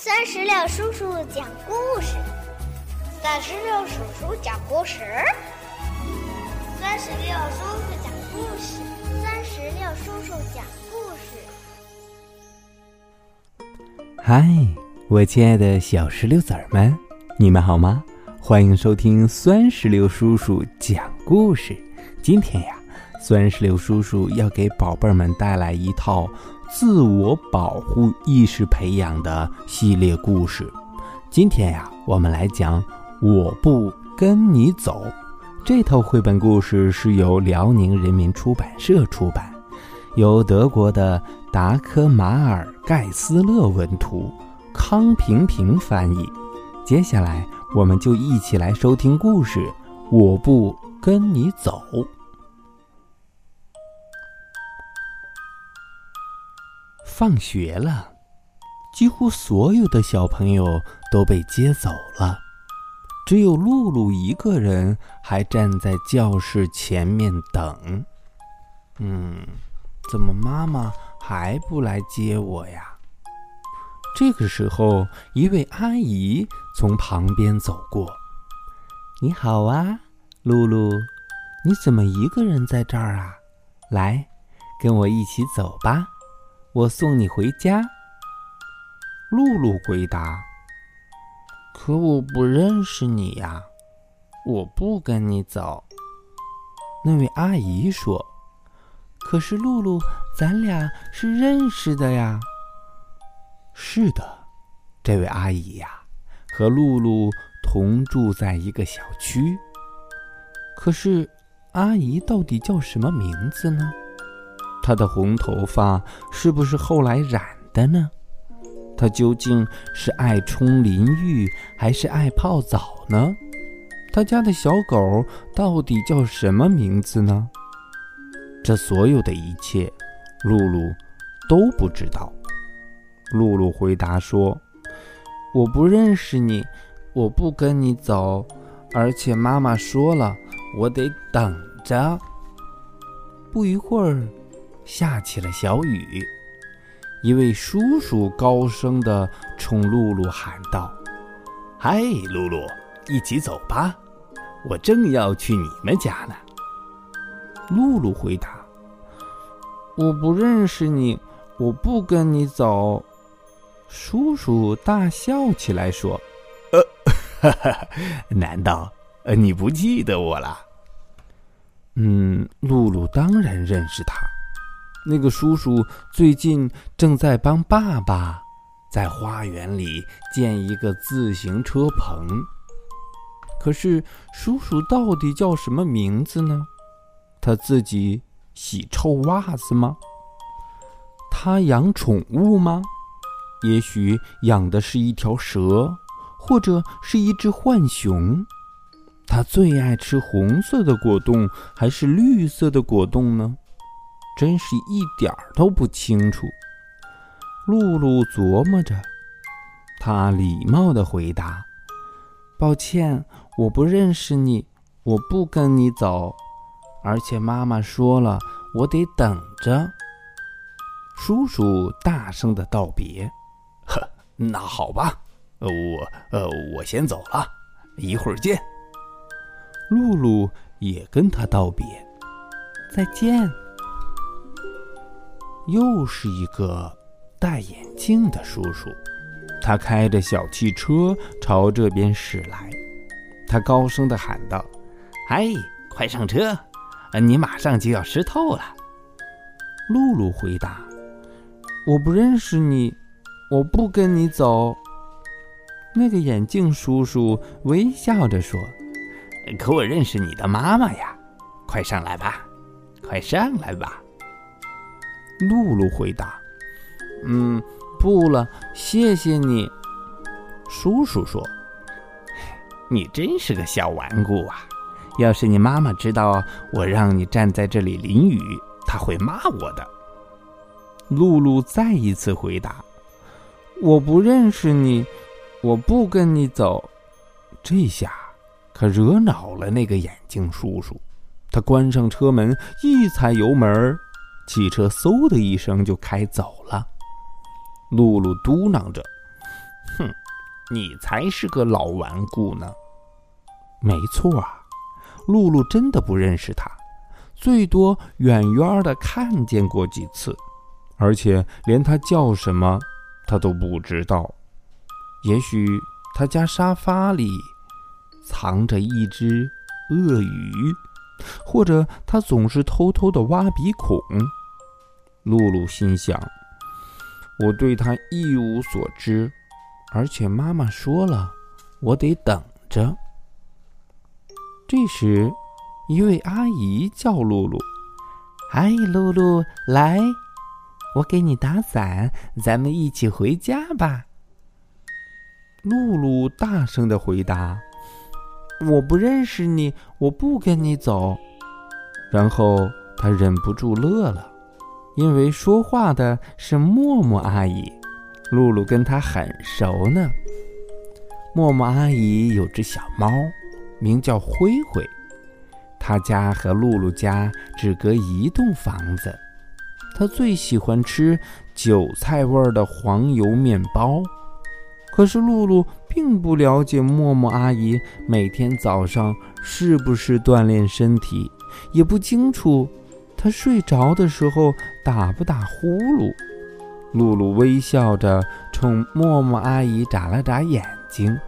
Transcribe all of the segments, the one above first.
三十六叔叔讲故事，三十六叔叔讲故事，三十六叔叔讲故事，三十六叔叔讲故事。嗨，我亲爱的小石榴籽儿们，你们好吗？欢迎收听酸石榴叔叔讲故事。今天呀，酸石榴叔叔要给宝贝儿们带来一套。自我保护意识培养的系列故事，今天呀，我们来讲《我不跟你走》这套绘本故事是由辽宁人民出版社出版，由德国的达科马尔盖斯勒文图，康平平翻译。接下来，我们就一起来收听故事《我不跟你走》。放学了，几乎所有的小朋友都被接走了，只有露露一个人还站在教室前面等。嗯，怎么妈妈还不来接我呀？这个时候，一位阿姨从旁边走过。“你好啊，露露，你怎么一个人在这儿啊？来，跟我一起走吧。”我送你回家。露露回答：“可我不认识你呀，我不跟你走。”那位阿姨说：“可是露露，咱俩是认识的呀。”是的，这位阿姨呀，和露露同住在一个小区。可是，阿姨到底叫什么名字呢？他的红头发是不是后来染的呢？他究竟是爱冲淋浴还是爱泡澡呢？他家的小狗到底叫什么名字呢？这所有的一切，露露都不知道。露露回答说：“我不认识你，我不跟你走，而且妈妈说了，我得等着。”不一会儿。下起了小雨，一位叔叔高声地冲露露喊道：“嗨，露露，一起走吧，我正要去你们家呢。”露露回答：“我不认识你，我不跟你走。”叔叔大笑起来说：“呃，哈哈，难道呃你不记得我了？”嗯，露露当然认识他。那个叔叔最近正在帮爸爸在花园里建一个自行车棚。可是叔叔到底叫什么名字呢？他自己洗臭袜子吗？他养宠物吗？也许养的是一条蛇，或者是一只浣熊。他最爱吃红色的果冻还是绿色的果冻呢？真是一点儿都不清楚。露露琢磨着，她礼貌的回答：“抱歉，我不认识你，我不跟你走，而且妈妈说了，我得等着。”叔叔大声的道别：“呵，那好吧，我呃，我先走了，一会儿见。”露露也跟他道别：“再见。”又是一个戴眼镜的叔叔，他开着小汽车朝这边驶来。他高声的喊道：“嗨，快上车！你马上就要湿透了。”露露回答：“我不认识你，我不跟你走。”那个眼镜叔叔微笑着说：“可我认识你的妈妈呀，快上来吧，快上来吧。”露露回答：“嗯，不了，谢谢你。”叔叔说：“你真是个小顽固啊！要是你妈妈知道我让你站在这里淋雨，她会骂我的。”露露再一次回答：“我不认识你，我不跟你走。”这下可惹恼了那个眼镜叔叔，他关上车门，一踩油门。汽车嗖的一声就开走了。露露嘟囔着：“哼，你才是个老顽固呢。没错啊，露露真的不认识他，最多远远的看见过几次，而且连他叫什么，他都不知道。也许他家沙发里藏着一只鳄鱼，或者他总是偷偷的挖鼻孔。露露心想：“我对他一无所知，而且妈妈说了，我得等着。”这时，一位阿姨叫露露：“嗨，露露，来，我给你打伞，咱们一起回家吧。”露露大声的回答：“我不认识你，我不跟你走。”然后她忍不住乐了，因为说话的是默默阿姨，露露跟她很熟呢。默默阿姨有只小猫。名叫灰灰，她家和露露家只隔一栋房子。她最喜欢吃韭菜味的黄油面包。可是露露并不了解默默阿姨每天早上是不是锻炼身体，也不清楚他睡着的时候打不打呼噜。露露微笑着冲默默阿姨眨了眨眼睛。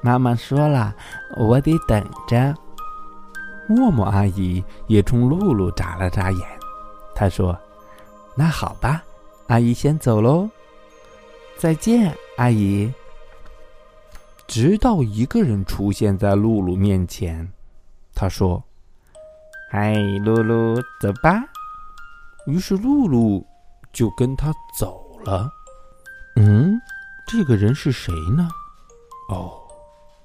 妈妈说了，我得等着。默默阿姨也冲露露眨了眨眼，她说：“那好吧，阿姨先走喽，再见，阿姨。”直到一个人出现在露露面前，他说：“嗨，露露，走吧。”于是露露就跟他走了。嗯，这个人是谁呢？哦。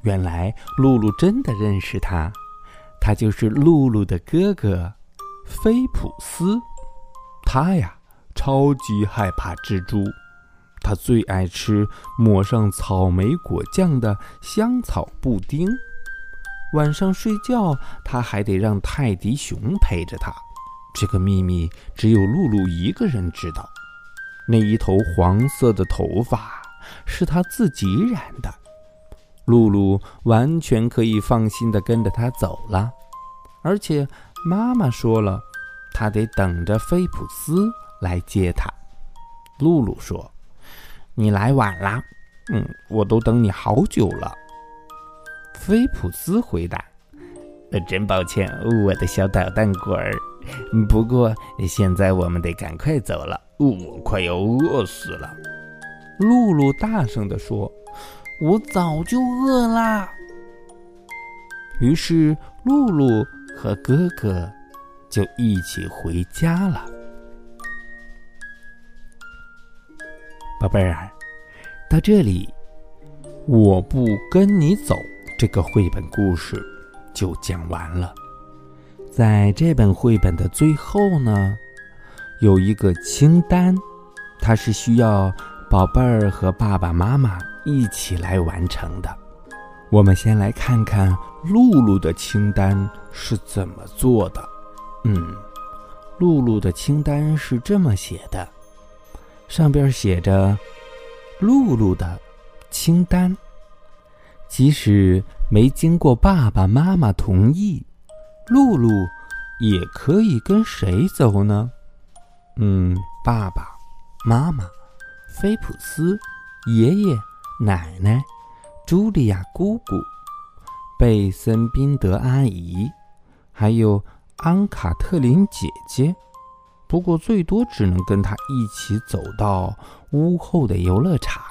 原来露露真的认识他，他就是露露的哥哥，菲普斯。他呀，超级害怕蜘蛛，他最爱吃抹上草莓果酱的香草布丁。晚上睡觉，他还得让泰迪熊陪着他。这个秘密只有露露一个人知道。那一头黄色的头发是他自己染的。露露完全可以放心的跟着他走了，而且妈妈说了，她得等着菲普斯来接她。露露说：“你来晚了，嗯，我都等你好久了。”菲普斯回答：“呃真抱歉，我的小捣蛋鬼儿。不过现在我们得赶快走了，我快要饿死了。”露露大声地说。我早就饿啦。于是露露和哥哥就一起回家了。宝贝儿，到这里，我不跟你走。这个绘本故事就讲完了。在这本绘本的最后呢，有一个清单，它是需要宝贝儿和爸爸妈妈。一起来完成的。我们先来看看露露的清单是怎么做的。嗯，露露的清单是这么写的，上边写着“露露的清单”。即使没经过爸爸妈妈同意，露露也可以跟谁走呢？嗯，爸爸妈妈、菲普斯爷爷。奶奶、茱莉亚姑姑、贝森宾德阿姨，还有安卡特琳姐姐，不过最多只能跟她一起走到屋后的游乐场。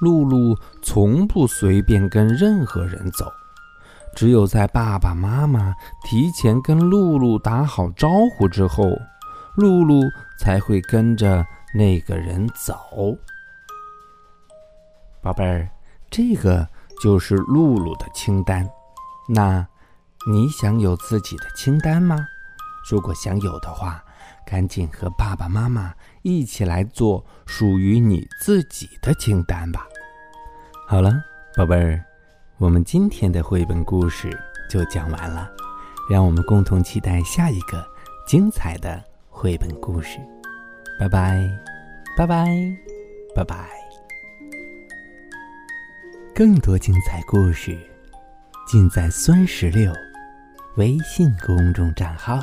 露露从不随便跟任何人走，只有在爸爸妈妈提前跟露露打好招呼之后，露露才会跟着那个人走。宝贝儿，这个就是露露的清单。那，你想有自己的清单吗？如果想有的话，赶紧和爸爸妈妈一起来做属于你自己的清单吧。好了，宝贝儿，我们今天的绘本故事就讲完了，让我们共同期待下一个精彩的绘本故事。拜拜，拜拜，拜拜。更多精彩故事尽在酸石榴微信公众账号。